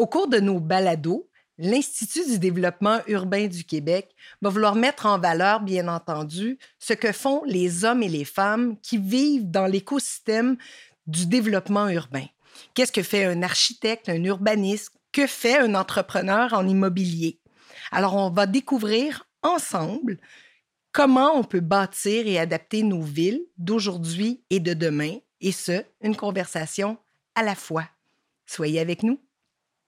Au cours de nos balados, l'Institut du développement urbain du Québec va vouloir mettre en valeur, bien entendu, ce que font les hommes et les femmes qui vivent dans l'écosystème du développement urbain. Qu'est-ce que fait un architecte, un urbaniste? Que fait un entrepreneur en immobilier? Alors, on va découvrir ensemble comment on peut bâtir et adapter nos villes d'aujourd'hui et de demain, et ce, une conversation à la fois. Soyez avec nous.